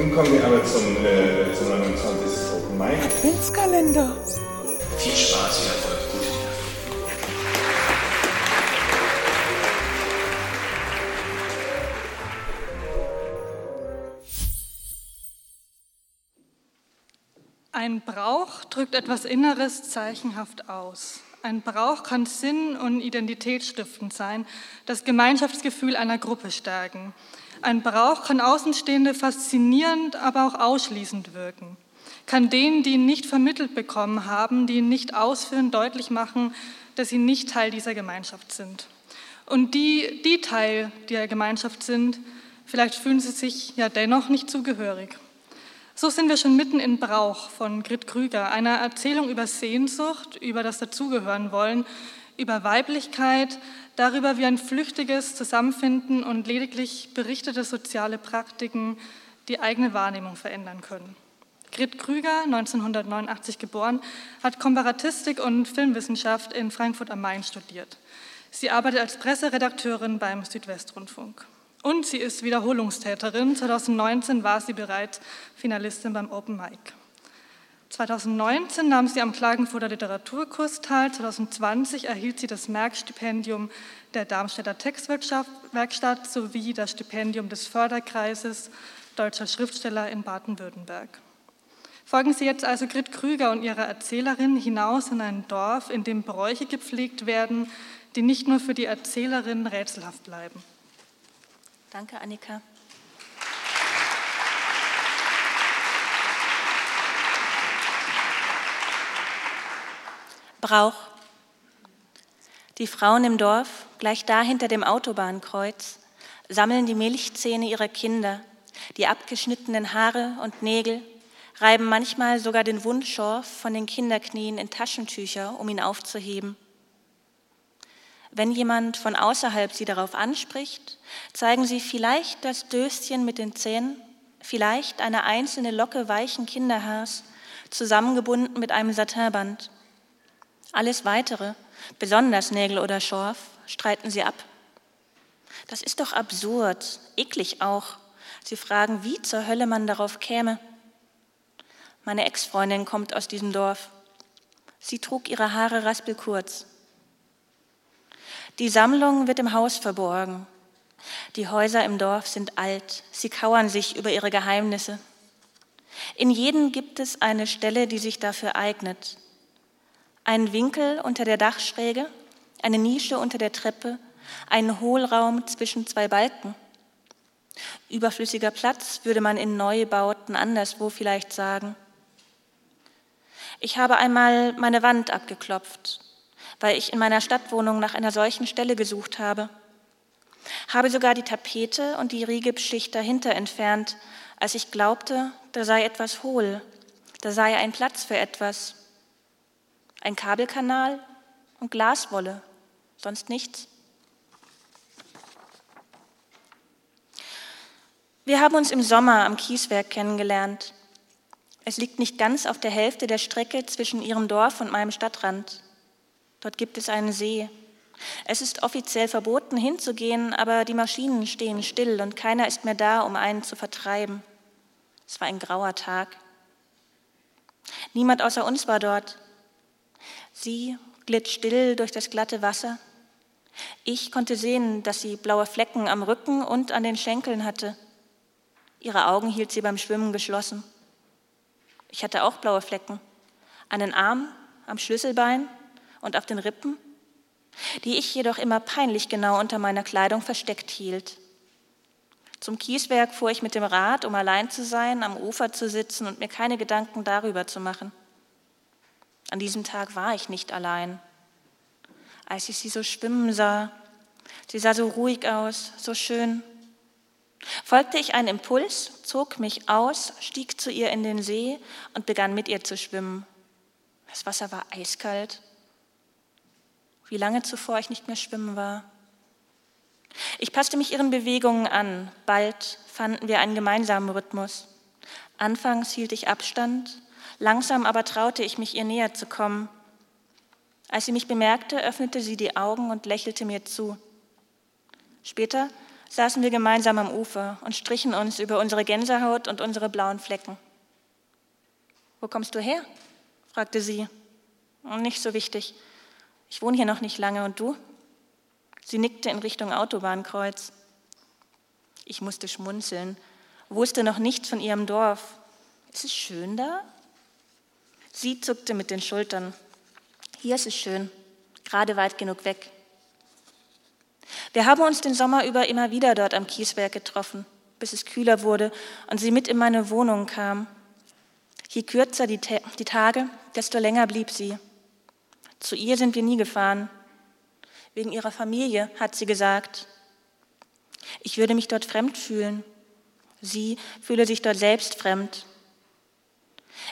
Nun kommen wir aber zum, äh, zum 29. Open Mic. Adventskalender. Viel Spaß, viel Erfolg, gute. Ein Brauch drückt etwas Inneres zeichenhaft aus. Ein Brauch kann sinn- und identitätsstiftend sein, das Gemeinschaftsgefühl einer Gruppe stärken. Ein Brauch kann Außenstehende faszinierend, aber auch ausschließend wirken. Kann denen, die ihn nicht vermittelt bekommen haben, die ihn nicht ausführen, deutlich machen, dass sie nicht Teil dieser Gemeinschaft sind. Und die, die Teil der Gemeinschaft sind, vielleicht fühlen sie sich ja dennoch nicht zugehörig. So sind wir schon mitten in Brauch von Grit Krüger, einer Erzählung über Sehnsucht, über das Dazugehören wollen, über Weiblichkeit, darüber, wie ein flüchtiges Zusammenfinden und lediglich berichtete soziale Praktiken die eigene Wahrnehmung verändern können. Grit Krüger, 1989 geboren, hat Komparatistik und Filmwissenschaft in Frankfurt am Main studiert. Sie arbeitet als Presseredakteurin beim Südwestrundfunk. Und sie ist Wiederholungstäterin. 2019 war sie bereits Finalistin beim Open Mic. 2019 nahm sie am Klagenfurter Literaturkurs teil. 2020 erhielt sie das Merck-Stipendium der Darmstädter Textwerkstatt sowie das Stipendium des Förderkreises Deutscher Schriftsteller in Baden-Württemberg. Folgen Sie jetzt also Grit Krüger und ihrer Erzählerin hinaus in ein Dorf, in dem Bräuche gepflegt werden, die nicht nur für die Erzählerin rätselhaft bleiben. Danke, Annika. Brauch. Die Frauen im Dorf, gleich da hinter dem Autobahnkreuz, sammeln die Milchzähne ihrer Kinder, die abgeschnittenen Haare und Nägel, reiben manchmal sogar den Wundschorf von den Kinderknien in Taschentücher, um ihn aufzuheben. Wenn jemand von außerhalb sie darauf anspricht, zeigen sie vielleicht das Döschen mit den Zähnen, vielleicht eine einzelne Locke weichen Kinderhaars, zusammengebunden mit einem Satinband. Alles Weitere, besonders Nägel oder Schorf, streiten sie ab. Das ist doch absurd, eklig auch. Sie fragen, wie zur Hölle man darauf käme. Meine Ex-Freundin kommt aus diesem Dorf. Sie trug ihre Haare raspelkurz. Die Sammlung wird im Haus verborgen. Die Häuser im Dorf sind alt. Sie kauern sich über ihre Geheimnisse. In jedem gibt es eine Stelle, die sich dafür eignet. Einen Winkel unter der Dachschräge, eine Nische unter der Treppe, einen Hohlraum zwischen zwei Balken. Überflüssiger Platz würde man in Neubauten anderswo vielleicht sagen. Ich habe einmal meine Wand abgeklopft, weil ich in meiner Stadtwohnung nach einer solchen Stelle gesucht habe. Habe sogar die Tapete und die Riegipsschicht dahinter entfernt, als ich glaubte, da sei etwas hohl, da sei ein Platz für etwas. Ein Kabelkanal und Glaswolle, sonst nichts. Wir haben uns im Sommer am Kieswerk kennengelernt. Es liegt nicht ganz auf der Hälfte der Strecke zwischen ihrem Dorf und meinem Stadtrand. Dort gibt es einen See. Es ist offiziell verboten hinzugehen, aber die Maschinen stehen still und keiner ist mehr da, um einen zu vertreiben. Es war ein grauer Tag. Niemand außer uns war dort. Sie glitt still durch das glatte Wasser. Ich konnte sehen, dass sie blaue Flecken am Rücken und an den Schenkeln hatte. Ihre Augen hielt sie beim Schwimmen geschlossen. Ich hatte auch blaue Flecken. An den Armen, am Schlüsselbein und auf den Rippen, die ich jedoch immer peinlich genau unter meiner Kleidung versteckt hielt. Zum Kieswerk fuhr ich mit dem Rad, um allein zu sein, am Ufer zu sitzen und mir keine Gedanken darüber zu machen. An diesem Tag war ich nicht allein. Als ich sie so schwimmen sah, sie sah so ruhig aus, so schön, folgte ich einem Impuls, zog mich aus, stieg zu ihr in den See und begann mit ihr zu schwimmen. Das Wasser war eiskalt wie lange zuvor ich nicht mehr schwimmen war. Ich passte mich ihren Bewegungen an. Bald fanden wir einen gemeinsamen Rhythmus. Anfangs hielt ich Abstand, langsam aber traute ich mich, ihr näher zu kommen. Als sie mich bemerkte, öffnete sie die Augen und lächelte mir zu. Später saßen wir gemeinsam am Ufer und strichen uns über unsere Gänsehaut und unsere blauen Flecken. Wo kommst du her? fragte sie. Nicht so wichtig. Ich wohne hier noch nicht lange und du? Sie nickte in Richtung Autobahnkreuz. Ich musste schmunzeln, wusste noch nichts von ihrem Dorf. Ist es schön da? Sie zuckte mit den Schultern. Hier ist es schön, gerade weit genug weg. Wir haben uns den Sommer über immer wieder dort am Kieswerk getroffen, bis es kühler wurde und sie mit in meine Wohnung kam. Je kürzer die, die Tage, desto länger blieb sie. Zu ihr sind wir nie gefahren. Wegen ihrer Familie, hat sie gesagt. Ich würde mich dort fremd fühlen. Sie fühle sich dort selbst fremd.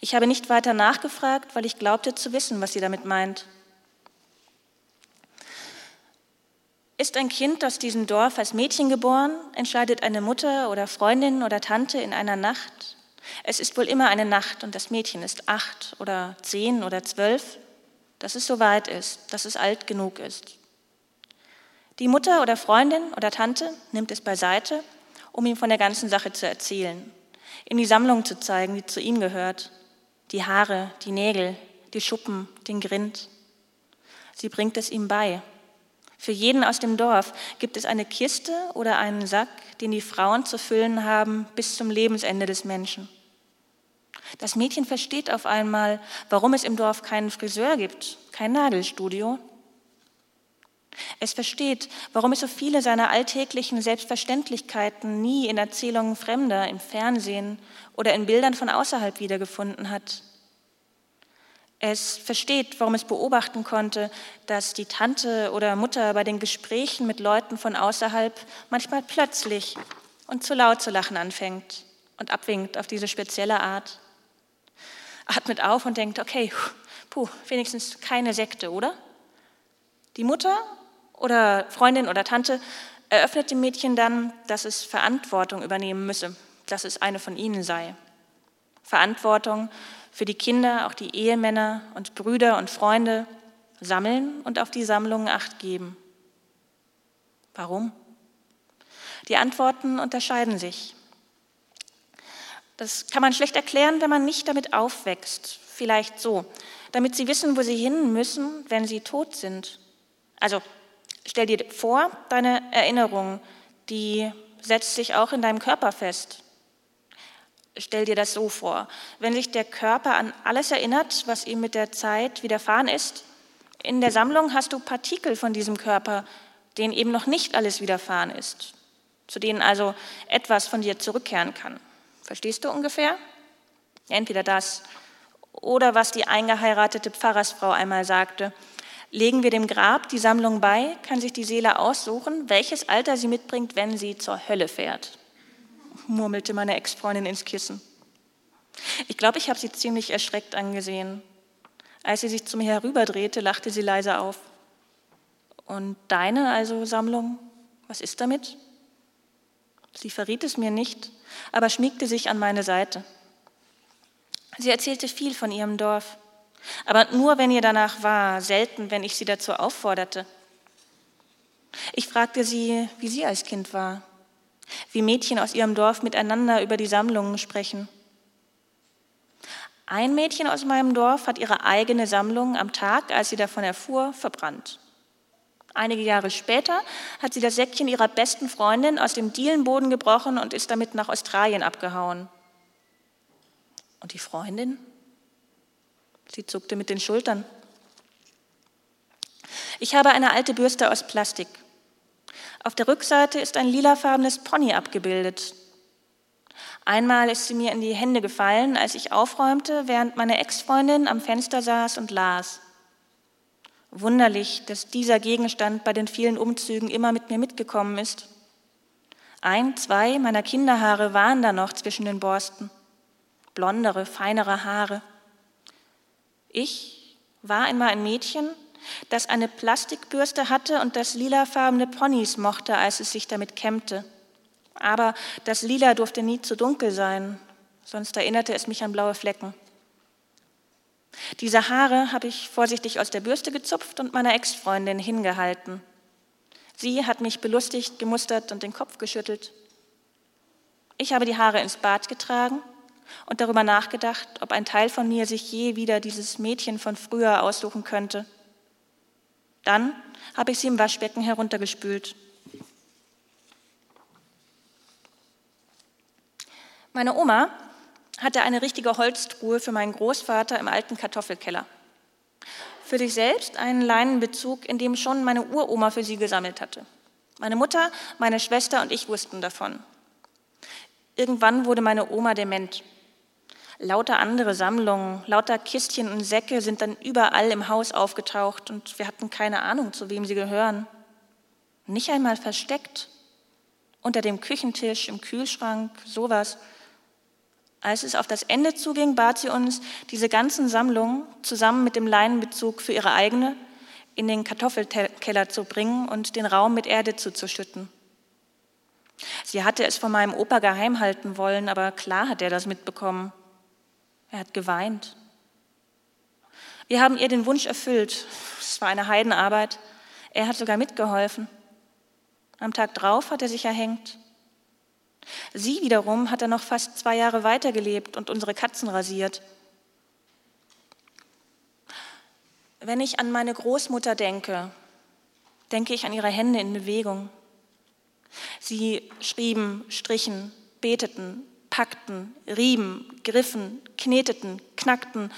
Ich habe nicht weiter nachgefragt, weil ich glaubte zu wissen, was sie damit meint. Ist ein Kind aus diesem Dorf als Mädchen geboren, entscheidet eine Mutter oder Freundin oder Tante in einer Nacht. Es ist wohl immer eine Nacht und das Mädchen ist acht oder zehn oder zwölf, dass es so weit ist, dass es alt genug ist. Die Mutter oder Freundin oder Tante nimmt es beiseite, um ihm von der ganzen Sache zu erzählen, ihm die Sammlung zu zeigen, die zu ihm gehört, die Haare, die Nägel, die Schuppen, den Grind. Sie bringt es ihm bei. Für jeden aus dem Dorf gibt es eine Kiste oder einen Sack, den die Frauen zu füllen haben bis zum Lebensende des Menschen. Das Mädchen versteht auf einmal, warum es im Dorf keinen Friseur gibt, kein Nagelstudio. Es versteht, warum es so viele seiner alltäglichen Selbstverständlichkeiten nie in Erzählungen Fremder, im Fernsehen oder in Bildern von außerhalb wiedergefunden hat. Es versteht, warum es beobachten konnte, dass die Tante oder Mutter bei den Gesprächen mit Leuten von außerhalb manchmal plötzlich und zu laut zu lachen anfängt und abwinkt auf diese spezielle Art. Atmet auf und denkt, okay, puh, wenigstens keine Sekte, oder? Die Mutter oder Freundin oder Tante eröffnet dem Mädchen dann, dass es Verantwortung übernehmen müsse, dass es eine von ihnen sei. Verantwortung für die Kinder, auch die Ehemänner und Brüder und Freunde sammeln und auf die Sammlungen acht geben. Warum? Die Antworten unterscheiden sich. Das kann man schlecht erklären, wenn man nicht damit aufwächst. Vielleicht so, damit sie wissen, wo sie hin müssen, wenn sie tot sind. Also stell dir vor, deine Erinnerung, die setzt sich auch in deinem Körper fest. Stell dir das so vor. Wenn sich der Körper an alles erinnert, was ihm mit der Zeit widerfahren ist, in der Sammlung hast du Partikel von diesem Körper, denen eben noch nicht alles widerfahren ist, zu denen also etwas von dir zurückkehren kann. Verstehst du ungefähr? Entweder das oder was die eingeheiratete Pfarrersfrau einmal sagte. Legen wir dem Grab die Sammlung bei, kann sich die Seele aussuchen, welches Alter sie mitbringt, wenn sie zur Hölle fährt murmelte meine Ex-Freundin ins Kissen. Ich glaube, ich habe sie ziemlich erschreckt angesehen. Als sie sich zu mir herüberdrehte, lachte sie leise auf. Und deine also Sammlung, was ist damit? Sie verriet es mir nicht, aber schmiegte sich an meine Seite. Sie erzählte viel von ihrem Dorf, aber nur, wenn ihr danach war, selten, wenn ich sie dazu aufforderte. Ich fragte sie, wie sie als Kind war, wie Mädchen aus ihrem Dorf miteinander über die Sammlungen sprechen. Ein Mädchen aus meinem Dorf hat ihre eigene Sammlung am Tag, als sie davon erfuhr, verbrannt. Einige Jahre später hat sie das Säckchen ihrer besten Freundin aus dem Dielenboden gebrochen und ist damit nach Australien abgehauen. Und die Freundin? Sie zuckte mit den Schultern. Ich habe eine alte Bürste aus Plastik. Auf der Rückseite ist ein lilafarbenes Pony abgebildet. Einmal ist sie mir in die Hände gefallen, als ich aufräumte, während meine Ex-Freundin am Fenster saß und las. Wunderlich, dass dieser Gegenstand bei den vielen Umzügen immer mit mir mitgekommen ist. Ein, zwei meiner Kinderhaare waren da noch zwischen den Borsten. Blondere, feinere Haare. Ich war einmal ein Mädchen, das eine Plastikbürste hatte und das lilafarbene Ponys mochte, als es sich damit kämmte. Aber das Lila durfte nie zu dunkel sein, sonst erinnerte es mich an blaue Flecken. Diese Haare habe ich vorsichtig aus der Bürste gezupft und meiner Ex-Freundin hingehalten. Sie hat mich belustigt, gemustert und den Kopf geschüttelt. Ich habe die Haare ins Bad getragen und darüber nachgedacht, ob ein Teil von mir sich je wieder dieses Mädchen von früher aussuchen könnte. Dann habe ich sie im Waschbecken heruntergespült. Meine Oma hatte eine richtige Holztruhe für meinen Großvater im alten Kartoffelkeller. Für sich selbst einen Leinenbezug, in dem schon meine Uroma für sie gesammelt hatte. Meine Mutter, meine Schwester und ich wussten davon. Irgendwann wurde meine Oma dement. Lauter andere Sammlungen, lauter Kistchen und Säcke sind dann überall im Haus aufgetaucht und wir hatten keine Ahnung, zu wem sie gehören. Nicht einmal versteckt. Unter dem Küchentisch, im Kühlschrank, sowas. Als es auf das Ende zuging, bat sie uns, diese ganzen Sammlungen zusammen mit dem Leinenbezug für ihre eigene in den Kartoffelkeller zu bringen und den Raum mit Erde zuzuschütten. Sie hatte es von meinem Opa geheim halten wollen, aber klar hat er das mitbekommen. Er hat geweint. Wir haben ihr den Wunsch erfüllt. Es war eine Heidenarbeit. Er hat sogar mitgeholfen. Am Tag drauf hat er sich erhängt. Sie wiederum hat dann noch fast zwei Jahre weitergelebt und unsere Katzen rasiert. Wenn ich an meine Großmutter denke, denke ich an ihre Hände in Bewegung. Sie schrieben, strichen, beteten, packten, rieben, griffen, kneteten, knackten,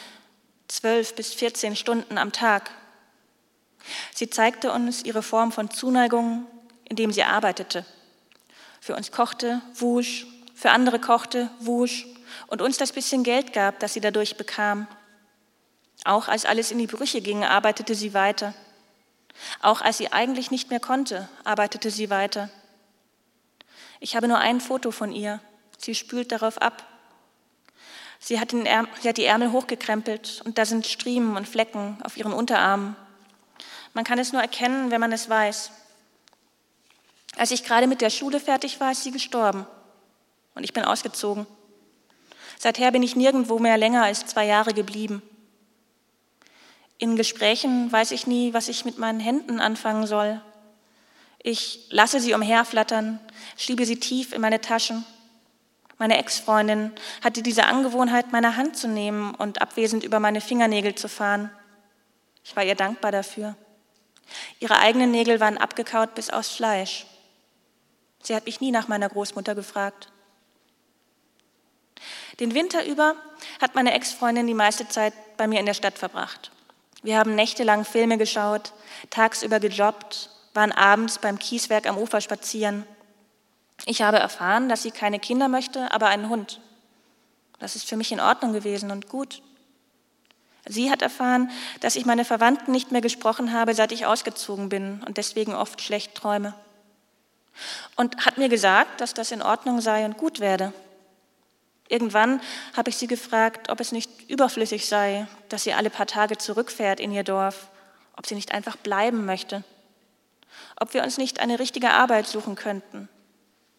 zwölf bis vierzehn Stunden am Tag. Sie zeigte uns ihre Form von Zuneigung, indem sie arbeitete. Für uns kochte, wusch, für andere kochte, wusch und uns das bisschen Geld gab, das sie dadurch bekam. Auch als alles in die Brüche ging, arbeitete sie weiter. Auch als sie eigentlich nicht mehr konnte, arbeitete sie weiter. Ich habe nur ein Foto von ihr. Sie spült darauf ab. Sie hat, sie hat, die Ärmel hochgekrempelt und da sind Striemen und Flecken auf ihren Unterarmen. Man kann es nur erkennen, wenn man es weiß. Als ich gerade mit der Schule fertig war, ist sie gestorben und ich bin ausgezogen. Seither bin ich nirgendwo mehr länger als zwei Jahre geblieben. In Gesprächen weiß ich nie, was ich mit meinen Händen anfangen soll. Ich lasse sie umherflattern, schiebe sie tief in meine Taschen. Meine Ex-Freundin hatte diese Angewohnheit, meine Hand zu nehmen und abwesend über meine Fingernägel zu fahren. Ich war ihr dankbar dafür. Ihre eigenen Nägel waren abgekaut bis aufs Fleisch. Sie hat mich nie nach meiner Großmutter gefragt. Den Winter über hat meine Ex-Freundin die meiste Zeit bei mir in der Stadt verbracht. Wir haben nächtelang Filme geschaut, tagsüber gejobbt, waren abends beim Kieswerk am Ufer spazieren. Ich habe erfahren, dass sie keine Kinder möchte, aber einen Hund. Das ist für mich in Ordnung gewesen und gut. Sie hat erfahren, dass ich meine Verwandten nicht mehr gesprochen habe, seit ich ausgezogen bin und deswegen oft schlecht träume und hat mir gesagt, dass das in Ordnung sei und gut werde. Irgendwann habe ich sie gefragt, ob es nicht überflüssig sei, dass sie alle paar Tage zurückfährt in ihr Dorf, ob sie nicht einfach bleiben möchte, ob wir uns nicht eine richtige Arbeit suchen könnten.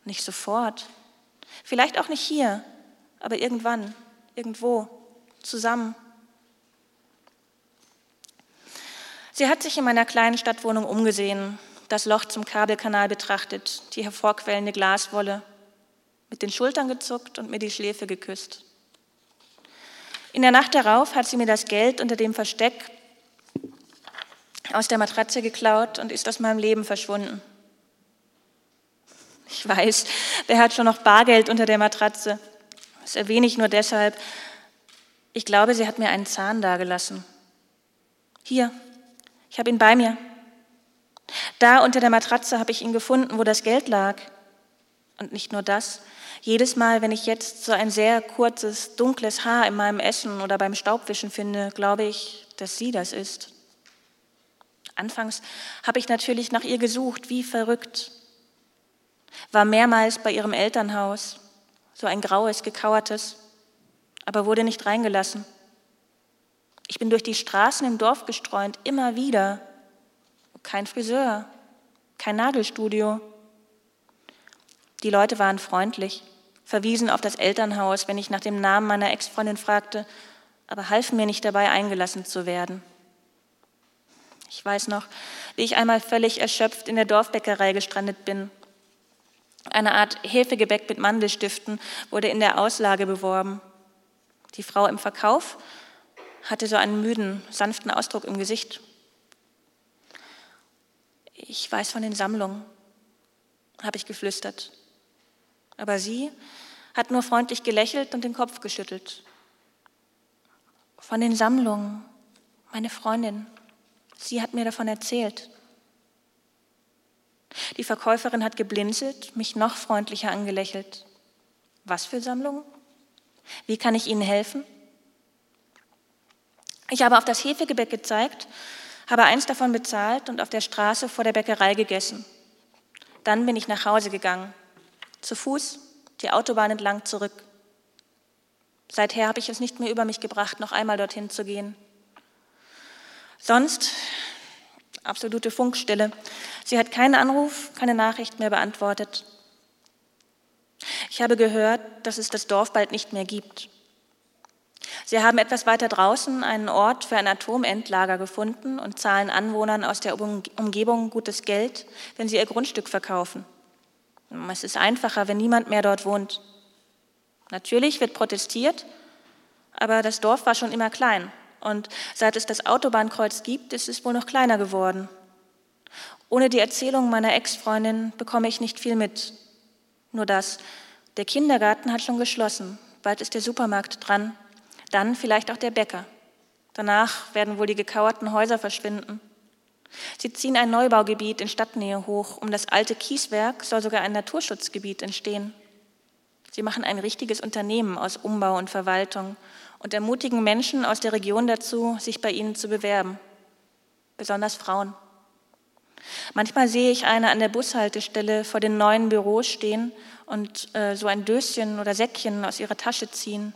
Nicht sofort, vielleicht auch nicht hier, aber irgendwann, irgendwo, zusammen. Sie hat sich in meiner kleinen Stadtwohnung umgesehen das Loch zum Kabelkanal betrachtet, die hervorquellende Glaswolle, mit den Schultern gezuckt und mir die Schläfe geküsst. In der Nacht darauf hat sie mir das Geld unter dem Versteck aus der Matratze geklaut und ist aus meinem Leben verschwunden. Ich weiß, wer hat schon noch Bargeld unter der Matratze? Das erwähne ich nur deshalb. Ich glaube, sie hat mir einen Zahn dagelassen. Hier, ich habe ihn bei mir. Da unter der Matratze habe ich ihn gefunden, wo das Geld lag. Und nicht nur das. Jedes Mal, wenn ich jetzt so ein sehr kurzes, dunkles Haar in meinem Essen oder beim Staubwischen finde, glaube ich, dass sie das ist. Anfangs habe ich natürlich nach ihr gesucht, wie verrückt. War mehrmals bei ihrem Elternhaus, so ein graues, gekauertes, aber wurde nicht reingelassen. Ich bin durch die Straßen im Dorf gestreunt, immer wieder, kein Friseur, kein Nagelstudio. Die Leute waren freundlich, verwiesen auf das Elternhaus, wenn ich nach dem Namen meiner Ex-Freundin fragte, aber halfen mir nicht dabei, eingelassen zu werden. Ich weiß noch, wie ich einmal völlig erschöpft in der Dorfbäckerei gestrandet bin. Eine Art Hefegebäck mit Mandelstiften wurde in der Auslage beworben. Die Frau im Verkauf hatte so einen müden, sanften Ausdruck im Gesicht. Ich weiß von den Sammlungen, habe ich geflüstert. Aber sie hat nur freundlich gelächelt und den Kopf geschüttelt. Von den Sammlungen, meine Freundin, sie hat mir davon erzählt. Die Verkäuferin hat geblinzelt, mich noch freundlicher angelächelt. Was für Sammlungen? Wie kann ich Ihnen helfen? Ich habe auf das Hefegebäck gezeigt, habe eins davon bezahlt und auf der Straße vor der Bäckerei gegessen. Dann bin ich nach Hause gegangen, zu Fuß, die Autobahn entlang zurück. Seither habe ich es nicht mehr über mich gebracht, noch einmal dorthin zu gehen. Sonst absolute Funkstille. Sie hat keinen Anruf, keine Nachricht mehr beantwortet. Ich habe gehört, dass es das Dorf bald nicht mehr gibt. Sie haben etwas weiter draußen einen Ort für ein Atomendlager gefunden und zahlen Anwohnern aus der Umgebung gutes Geld, wenn sie ihr Grundstück verkaufen. Es ist einfacher, wenn niemand mehr dort wohnt. Natürlich wird protestiert, aber das Dorf war schon immer klein. Und seit es das Autobahnkreuz gibt, ist es wohl noch kleiner geworden. Ohne die Erzählung meiner Ex-Freundin bekomme ich nicht viel mit. Nur das, der Kindergarten hat schon geschlossen, bald ist der Supermarkt dran, dann vielleicht auch der Bäcker. Danach werden wohl die gekauerten Häuser verschwinden. Sie ziehen ein Neubaugebiet in Stadtnähe hoch. Um das alte Kieswerk soll sogar ein Naturschutzgebiet entstehen. Sie machen ein richtiges Unternehmen aus Umbau und Verwaltung und ermutigen Menschen aus der Region dazu, sich bei ihnen zu bewerben, besonders Frauen. Manchmal sehe ich eine an der Bushaltestelle vor den neuen Büros stehen und äh, so ein Döschen oder Säckchen aus ihrer Tasche ziehen.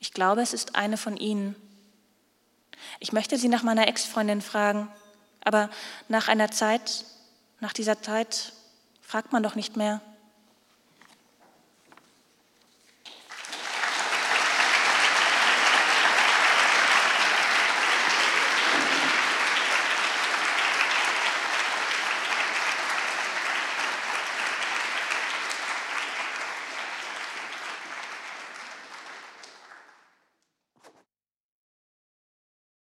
Ich glaube, es ist eine von ihnen. Ich möchte sie nach meiner Ex-Freundin fragen, aber nach einer Zeit, nach dieser Zeit, fragt man doch nicht mehr.